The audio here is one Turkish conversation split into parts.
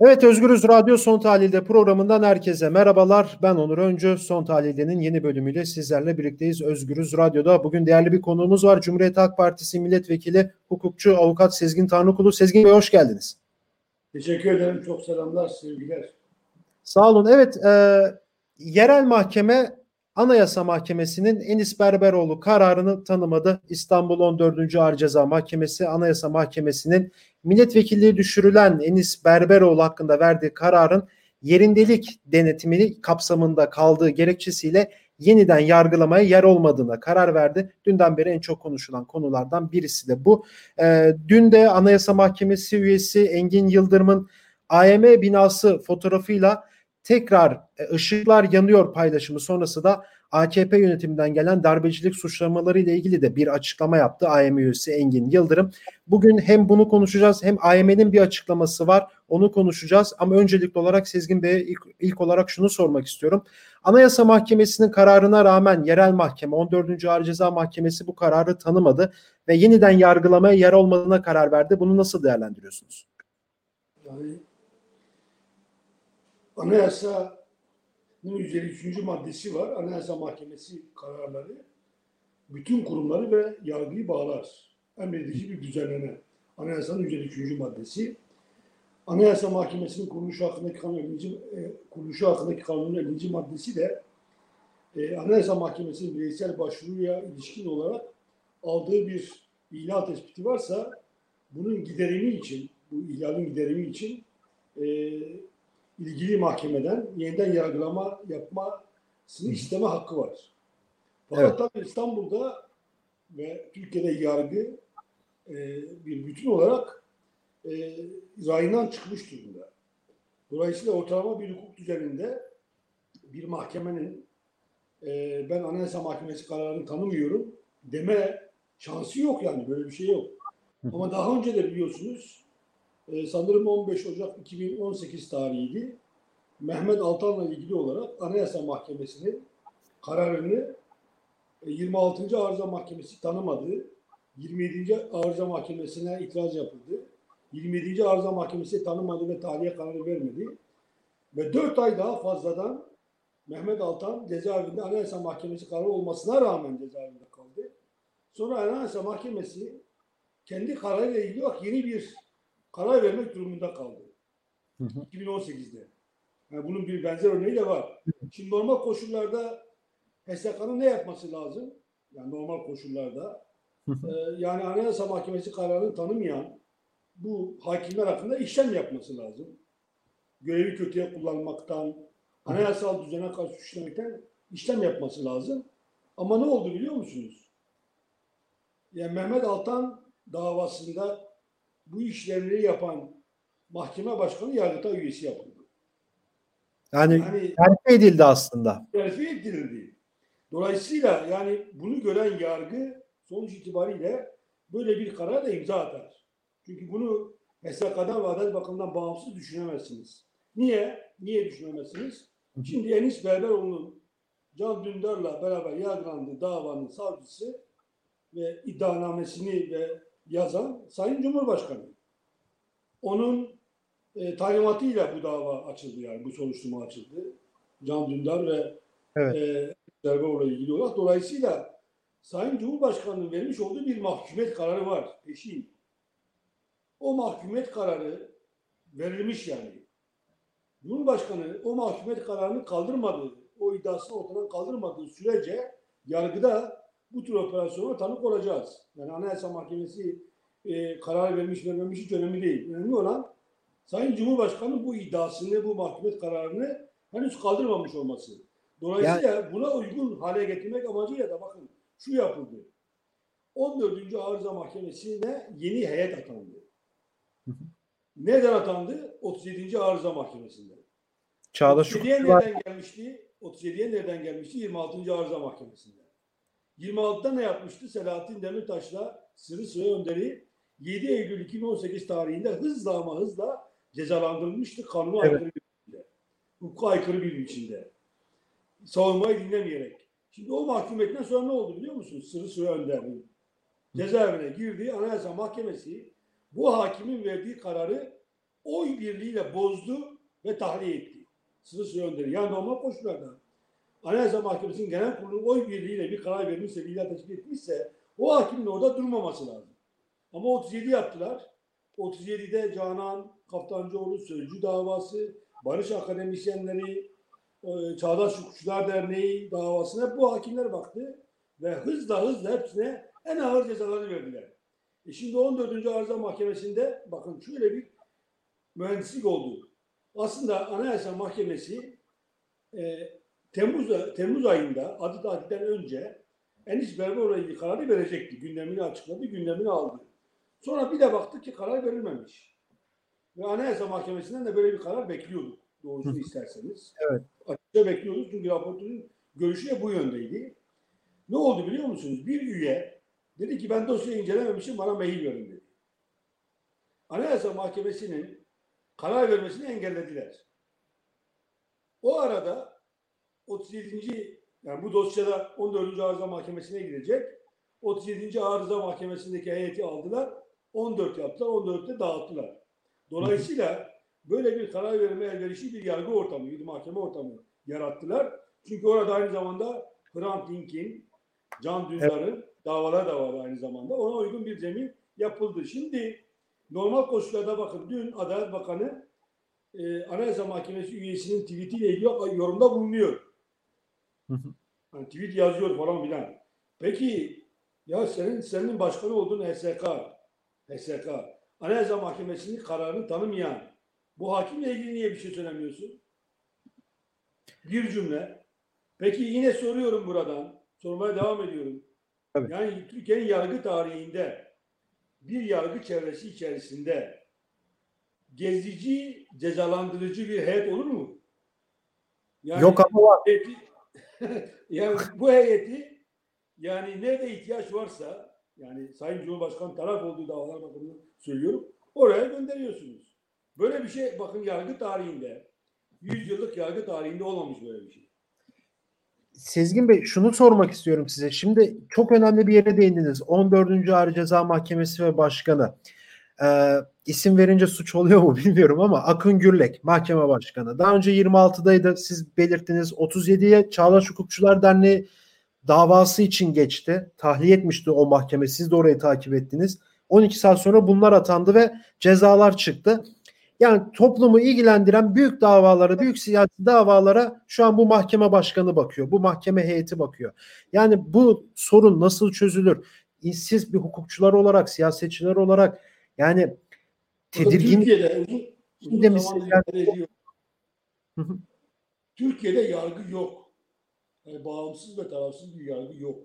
Evet Özgürüz Radyo Son Tahlil'de programından herkese merhabalar. Ben Onur Öncü. Son Tahlil'de'nin yeni bölümüyle sizlerle birlikteyiz Özgürüz Radyo'da. Bugün değerli bir konuğumuz var. Cumhuriyet Halk Partisi Milletvekili, hukukçu, avukat Sezgin Tanrıkulu. Sezgin Bey hoş geldiniz. Teşekkür ederim. Çok selamlar, sevgiler. Sağ olun. Evet, e, yerel mahkeme Anayasa Mahkemesi'nin Enis Berberoğlu kararını tanımadı. İstanbul 14. Ağır Ceza Mahkemesi Anayasa Mahkemesi'nin milletvekilliği düşürülen Enis Berberoğlu hakkında verdiği kararın yerindelik denetimini kapsamında kaldığı gerekçesiyle yeniden yargılamaya yer olmadığına karar verdi. Dünden beri en çok konuşulan konulardan birisi de bu. E, dün de Anayasa Mahkemesi üyesi Engin Yıldırım'ın AYM binası fotoğrafıyla tekrar e, ışıklar yanıyor paylaşımı sonrası da AKP yönetiminden gelen darbecilik suçlamaları ile ilgili de bir açıklama yaptı AYM üyesi Engin Yıldırım. Bugün hem bunu konuşacağız hem AYM'nin bir açıklaması var. Onu konuşacağız ama öncelikli olarak Sezgin Bey'e ilk, ilk olarak şunu sormak istiyorum. Anayasa Mahkemesi'nin kararına rağmen yerel mahkeme 14. Ağır Ceza Mahkemesi bu kararı tanımadı ve yeniden yargılamaya yer olmadığına karar verdi. Bunu nasıl değerlendiriyorsunuz? Yani Anayasa 153. maddesi var. Anayasa Mahkemesi kararları bütün kurumları ve yargıyı bağlar. Emredici bir düzenleme. Anayasanın 153. maddesi. Anayasa Mahkemesi'nin kuruluşu hakkındaki kanun 50. E, kuruluşu hakkındaki kanunun 50. maddesi de e, Anayasa Mahkemesi'nin bireysel başvuruya ilişkin olarak aldığı bir ihlal tespiti varsa bunun giderimi için, bu ihlalin giderimi için e, ilgili mahkemeden yeniden yargılama yapmasını isteme hakkı var. Fakat evet. tabii İstanbul'da ve Türkiye'de yargı e, bir bütün olarak e, rayından çıkmış durumda. Dolayısıyla ortalama bir hukuk düzeninde bir mahkemenin e, ben Anayasa Mahkemesi kararını tanımıyorum deme şansı yok yani böyle bir şey yok. Ama daha önce de biliyorsunuz e, sanırım 15 Ocak 2018 tarihiydi. Mehmet Altan'la ilgili olarak Anayasa Mahkemesi'nin kararını 26. E, Arıza Mahkemesi tanımadı. 27. Arıza Mahkemesi'ne itiraz yapıldı. 27. Arıza Mahkemesi tanımadı ve tahliye kararı vermedi. Ve 4 ay daha fazladan Mehmet Altan cezaevinde Anayasa Mahkemesi kararı olmasına rağmen cezaevinde kaldı. Sonra Anayasa Mahkemesi kendi kararıyla ilgili yeni bir karar vermek durumunda kaldı. Hı hı. 2018'de. Yani bunun bir benzer örneği de var. Şimdi normal koşullarda HSK'nın ne yapması lazım? Yani normal koşullarda e, yani Anayasa Mahkemesi kararını tanımayan bu hakimler hakkında işlem yapması lazım. Görevi kötüye kullanmaktan, anayasal düzene karşı suçlamaktan işlem yapması lazım. Ama ne oldu biliyor musunuz? Yani Mehmet Altan davasında bu işlemleri yapan mahkeme başkanı yargıta üyesi yapıldı. Yani, yani terfi edildi aslında. Terfi edildi. Dolayısıyla yani bunu gören yargı sonuç itibariyle böyle bir karar da imza atar. Çünkü bunu HSK'dan ve Adalet Bakanı'ndan bağımsız düşünemezsiniz. Niye? Niye düşünemezsiniz? Şimdi Enis Berberoğlu'nun Can Dündar'la beraber yargılandığı davanın savcısı ve iddianamesini ve yazan Sayın Cumhurbaşkanı. Onun e, talimatıyla bu dava açıldı yani bu soruşturma açıldı. Can Dündar ve evet. e, ilgili olarak. Dolayısıyla Sayın Cumhurbaşkanı'nın vermiş olduğu bir mahkumiyet kararı var. Peşin. O mahkumiyet kararı verilmiş yani. Cumhurbaşkanı o mahkumiyet kararını kaldırmadığı, o iddiasını ortadan kaldırmadığı sürece yargıda bu tür operasyona tanık olacağız. Yani Anayasa Mahkemesi e, karar vermiş vermemiş hiç önemli değil. Önemli olan Sayın Cumhurbaşkanı bu iddiasını, bu mahkumiyet kararını henüz kaldırmamış olması. Dolayısıyla yani, buna uygun hale getirmek amacıyla da bakın şu yapıldı. 14. Arıza Mahkemesi'ne yeni heyet atandı. Neden atandı? 37. Arıza Mahkemesi'nde. Çağdaş 37'ye nereden gelmişti? 37'ye nereden gelmişti? 26. Arıza Mahkemesi'nde. 26'da ne yapmıştı? Selahattin Demirtaş'la Sırrı Sıra Önderi 7 Eylül 2018 tarihinde hızla ama hızla cezalandırılmıştı kanuna evet. aykırı bir biçimde. Hukuka aykırı bir biçimde. Savunmayı dinlemeyerek. Şimdi o mahkumiyetten sonra ne oldu biliyor musunuz? Sırrı Sıra Önder'in cezaevine girdiği Anayasa Mahkemesi bu hakimin verdiği kararı oy birliğiyle bozdu ve tahliye etti. Sınır süre önderi. Yani normal koşullarda Anayasa Mahkemesi'nin genel kurulu oy birliğiyle bir karar vermişse, bir teşkil etmişse o hakimin orada durmaması lazım. Ama 37 yaptılar. 37'de Canan Kaftancıoğlu Sözcü davası, Barış Akademisyenleri, e, Çağdaş Hukukçular Derneği davasına bu hakimler baktı ve hızla hızla hepsine en ağır cezaları verdiler. E şimdi 14. Arıza Mahkemesi'nde bakın şöyle bir mühendislik oldu. Aslında Anayasa Mahkemesi e, Temmuz, Temmuz ayında adı tatilden önce Enis Berberoğlu'na ilgili kararı verecekti. Gündemini açıkladı, gündemini aldı. Sonra bir de baktık ki karar verilmemiş. Ve Anayasa Mahkemesi'nden de böyle bir karar bekliyorduk. Doğrusunu isterseniz. Evet. Açıkça bekliyorduk çünkü raportörün görüşü de bu yöndeydi. Ne oldu biliyor musunuz? Bir üye dedi ki ben dosyayı incelememişim bana mail verin dedi. Anayasa Mahkemesi'nin karar vermesini engellediler. O arada 37. yani bu dosyada 14. Arıza Mahkemesi'ne gidecek. 37. Arıza Mahkemesi'ndeki heyeti aldılar. 14 yaptılar. 14'te dağıttılar. Dolayısıyla böyle bir karar verme elverişli bir yargı ortamı, bir mahkeme ortamı yarattılar. Çünkü orada aynı zamanda Hrant Dink'in, Can Dündar'ın evet. davalar da var aynı zamanda. Ona uygun bir zemin yapıldı. Şimdi normal koşullarda bakın dün Adalet Bakanı e, Anayasa Mahkemesi üyesinin tweetiyle ilgili yorumda bulunuyor. Yani tweet yazıyor falan filan. Peki ya senin senin başkanı olduğun HSK, HSK, Anayasa Mahkemesi'nin kararını tanımayan bu hakimle ilgili niye bir şey söylemiyorsun? Bir cümle. Peki yine soruyorum buradan. Sormaya devam ediyorum. Tabii. Yani Türkiye'nin yargı tarihinde bir yargı çevresi içerisinde gezici, cezalandırıcı bir heyet olur mu? Yani Yok ama var. yani bu heyeti yani nerede ihtiyaç varsa yani Sayın Cumhurbaşkanı taraf olduğu davalar bakımından söylüyorum oraya gönderiyorsunuz. Böyle bir şey bakın yargı tarihinde 100 yıllık yargı tarihinde olmamış böyle bir şey. Sezgin Bey şunu sormak istiyorum size. Şimdi çok önemli bir yere değindiniz. 14. Ağır Ceza Mahkemesi ve Başkanı. Ee, isim verince suç oluyor mu bilmiyorum ama Akın Gürlek mahkeme başkanı. Daha önce 26'daydı siz belirttiniz. 37'ye Çağdaş Hukukçular Derneği davası için geçti. Tahliye etmişti o mahkeme. Siz de orayı takip ettiniz. 12 saat sonra bunlar atandı ve cezalar çıktı. Yani toplumu ilgilendiren büyük davalara, büyük siyasi davalara şu an bu mahkeme başkanı bakıyor. Bu mahkeme heyeti bakıyor. Yani bu sorun nasıl çözülür? Siz bir hukukçular olarak, siyasetçiler olarak yani tedirgin Türkiye'de uzun, uzun yani... Türkiye'de yargı yok. Yani bağımsız ve tarafsız bir yargı yok.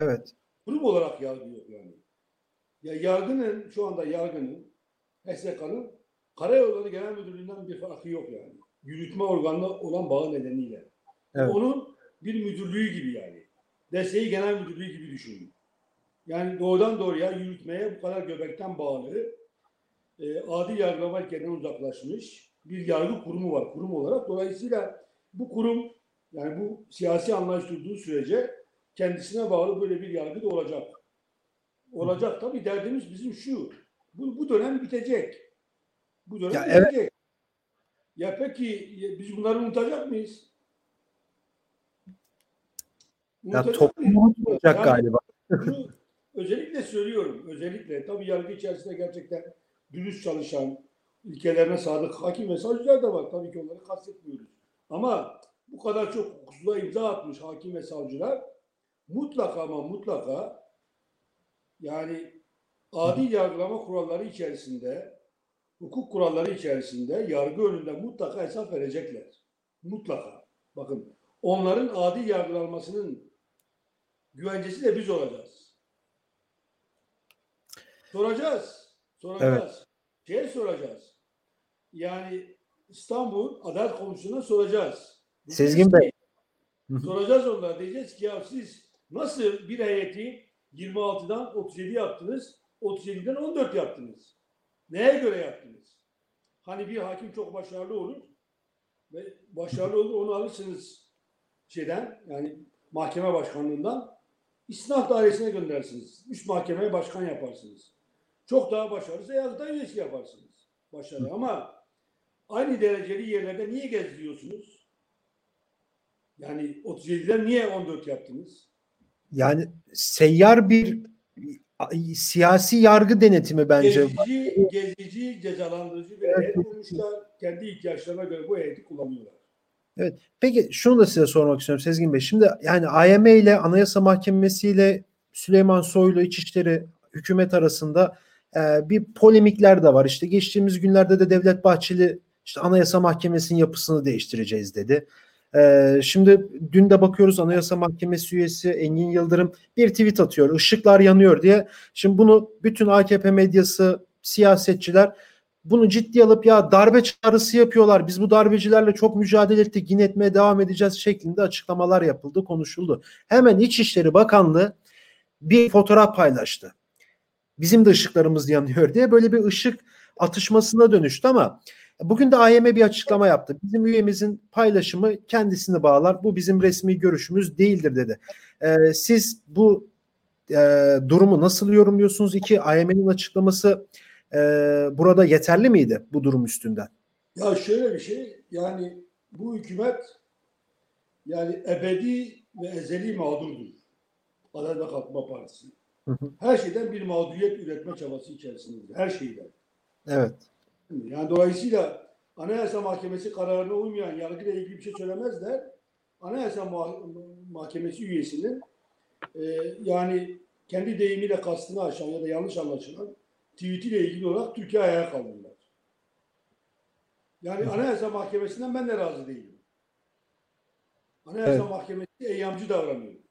Evet. Kurum olarak yargı yok yani. Ya yargının şu anda yargının HSK'nın Karayolları Genel Müdürlüğü'nden bir farkı yok yani. Yürütme organına olan bağı nedeniyle. Evet. Onun bir müdürlüğü gibi yani. Desteği genel müdürlüğü gibi düşünün. Yani doğrudan doğruya yürütmeye bu kadar göbekten bağlı e, adil yargılama ilkelerinden uzaklaşmış bir yargı kurumu var kurum olarak. Dolayısıyla bu kurum yani bu siyasi anlayış durduğu sürece kendisine bağlı böyle bir yargı da olacak. Olacak tabii derdimiz bizim şu. Bu, bu dönem bitecek. Bu dönem ya bitecek. Evet. Ya peki biz bunları unutacak mıyız? Unutacak ya toplum unutmayacak yani, galiba. Özellikle söylüyorum. Özellikle tabii yargı içerisinde gerçekten dürüst çalışan, ilkelerine sadık hakim ve savcılar da var. Tabii ki onları kastetmiyoruz. Ama bu kadar çok hukuksuzluğa imza atmış hakim ve savcılar mutlaka ama mutlaka yani adil yargılama kuralları içerisinde, hukuk kuralları içerisinde yargı önünde mutlaka hesap verecekler. Mutlaka. Bakın onların adil yargılanmasının güvencesi de biz olacağız. Soracağız. Soracağız. Evet. Şey soracağız. Yani İstanbul Adalet Komisyonu'na soracağız. Sezgin Bey. Soracağız onlara. Diyeceğiz ki ya siz nasıl bir heyeti 26'dan 37 yaptınız, 37'den 14 yaptınız? Neye göre yaptınız? Hani bir hakim çok başarılı olur ve başarılı olur onu alırsınız şeyden yani mahkeme başkanlığından istinaf dairesine göndersiniz. Üst mahkemeye başkan yaparsınız. Çok daha başarılıysa yargıtay üyesi yaparsınız. başarı ama aynı dereceli yerlerde niye gezdiriyorsunuz? Yani 37'den niye 14 yaptınız? Yani seyyar bir siyasi yargı denetimi bence. Gezici, gezici, cezalandırıcı bir heyet kurmuşlar. Kendi ihtiyaçlarına göre bu heyeti kullanıyorlar. Evet. Peki şunu da size sormak istiyorum Sezgin Bey. Şimdi yani AYM ile Anayasa Mahkemesi ile Süleyman Soylu İçişleri hükümet arasında e, bir polemikler de var. İşte geçtiğimiz günlerde de Devlet Bahçeli işte Anayasa Mahkemesi'nin yapısını değiştireceğiz dedi. Ee, şimdi dün de bakıyoruz Anayasa Mahkemesi üyesi Engin Yıldırım bir tweet atıyor. Işıklar yanıyor diye. Şimdi bunu bütün AKP medyası, siyasetçiler bunu ciddi alıp ya darbe çağrısı yapıyorlar. Biz bu darbecilerle çok mücadele ettik. Yine etmeye devam edeceğiz şeklinde açıklamalar yapıldı, konuşuldu. Hemen İçişleri Bakanlığı bir fotoğraf paylaştı. Bizim de ışıklarımız yanıyor diye böyle bir ışık atışmasına dönüştü ama Bugün de AYM bir açıklama yaptı. Bizim üyemizin paylaşımı kendisini bağlar. Bu bizim resmi görüşümüz değildir dedi. Ee, siz bu e, durumu nasıl yorumluyorsunuz? İki, AYM'nin açıklaması e, burada yeterli miydi bu durum üstünden? Ya şöyle bir şey yani bu hükümet yani ebedi ve ezeli mağdurdur. Adalet ve Kalkınma Partisi. Her şeyden bir mağduriyet üretme çabası içerisindedir. Her şeyden. Evet. Yani dolayısıyla Anayasa Mahkemesi kararına uymayan yargıyla ilgili bir şey söylemezler. Anayasa Mahkemesi üyesinin e, yani kendi deyimiyle kastını aşan ya da yanlış anlaşılan tweetiyle ilgili olarak Türkiye ayağa kaldırırlar. Yani Anayasa Mahkemesi'nden ben de razı değilim. Anayasa evet. Mahkemesi eyyamcı davranıyor.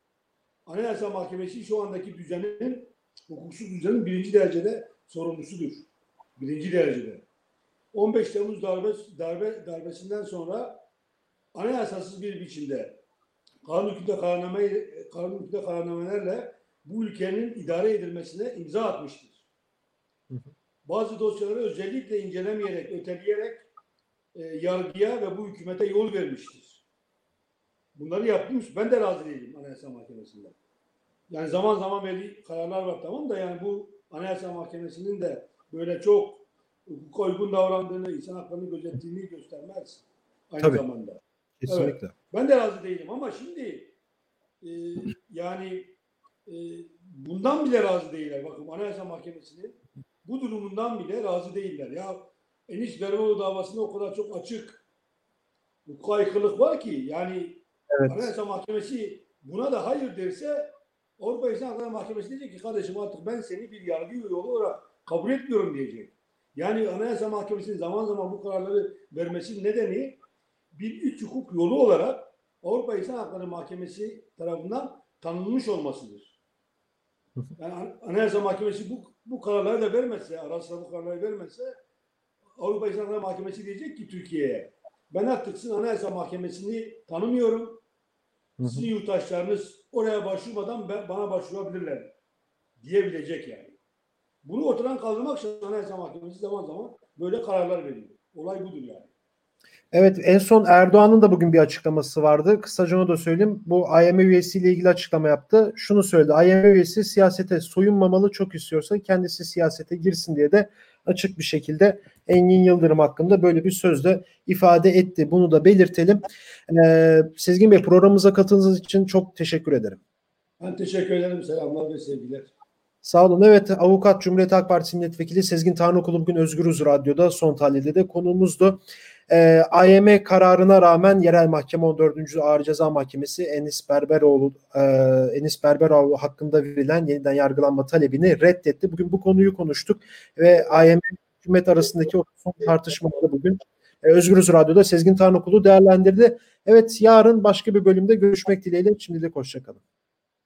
Anayasa Mahkemesi şu andaki düzenin, hukuksuz düzenin birinci derecede sorumlusudur. Birinci derecede. 15 Temmuz darbe, darbe darbesinden sonra anayasasız bir biçimde kanun hükümde kararname, kanun hükümde kararnamelerle bu ülkenin idare edilmesine imza atmıştır. Bazı dosyaları özellikle incelemeyerek, öteleyerek e, yargıya ve bu hükümete yol vermiştir. Bunları yapmış. Ben de razı değilim Anayasa Mahkemesi'nden. Yani zaman zaman belli kararlar var tamam da yani bu Anayasa Mahkemesi'nin de böyle çok hukuka uygun davrandığını, insan haklarını gözettiğini göstermez. Aynı Tabii. zamanda. Kesinlikle. Evet. Ben de razı değilim ama şimdi e, yani e, bundan bile razı değiller. Bakın Anayasa Mahkemesi'nin bu durumundan bile razı değiller. Ya Enis Berberoğlu davasında o kadar çok açık hukuka aykırılık var ki yani evet. Anayasa Mahkemesi buna da hayır derse Avrupa İnsan Hakları Mahkemesi diyecek ki kardeşim artık ben seni bir yargı yolu olarak kabul etmiyorum diyecek. Yani Anayasa Mahkemesi'nin zaman zaman bu kararları vermesi nedeni bir üç hukuk yolu olarak Avrupa İnsan Hakları Mahkemesi tarafından tanınmış olmasıdır. Yani Anayasa Mahkemesi bu, bu kararları da vermezse, ara sıra bu kararları vermezse Avrupa İnsan Hakları Mahkemesi diyecek ki Türkiye'ye ben artık sizin Anayasa Mahkemesi'ni tanımıyorum. Sizin yurttaşlarınız oraya başvurmadan bana başvurabilirler diyebilecek yani. Bunu ortadan kaldırmak için Anayasa Mahkemesi zaman zaman böyle kararlar veriyor. Olay budur yani. Evet en son Erdoğan'ın da bugün bir açıklaması vardı. Kısaca onu da söyleyeyim. Bu IMF üyesiyle ilgili açıklama yaptı. Şunu söyledi. IMF üyesi siyasete soyunmamalı çok istiyorsa kendisi siyasete girsin diye de açık bir şekilde Engin Yıldırım hakkında böyle bir sözde ifade etti. Bunu da belirtelim. Ee, Sezgin Bey programımıza katıldığınız için çok teşekkür ederim. Ben teşekkür ederim. Selamlar ve sevgiler. Sağ olun. Evet avukat Cumhuriyet Halk Partisi Milletvekili Sezgin Tanrıkulu bugün Özgürüz Radyo'da son tahlilde de konuğumuzdu. Ee, AYM kararına rağmen Yerel Mahkeme 14. Ağır Ceza Mahkemesi Enis Berberoğlu e, Enis Berberoğlu hakkında verilen yeniden yargılanma talebini reddetti. Bugün bu konuyu konuştuk ve AYM hükümet arasındaki o son tartışmaları bugün e, Özgürüz Radyo'da Sezgin Tanrıkulu değerlendirdi. Evet yarın başka bir bölümde görüşmek dileğiyle. Şimdilik hoşçakalın.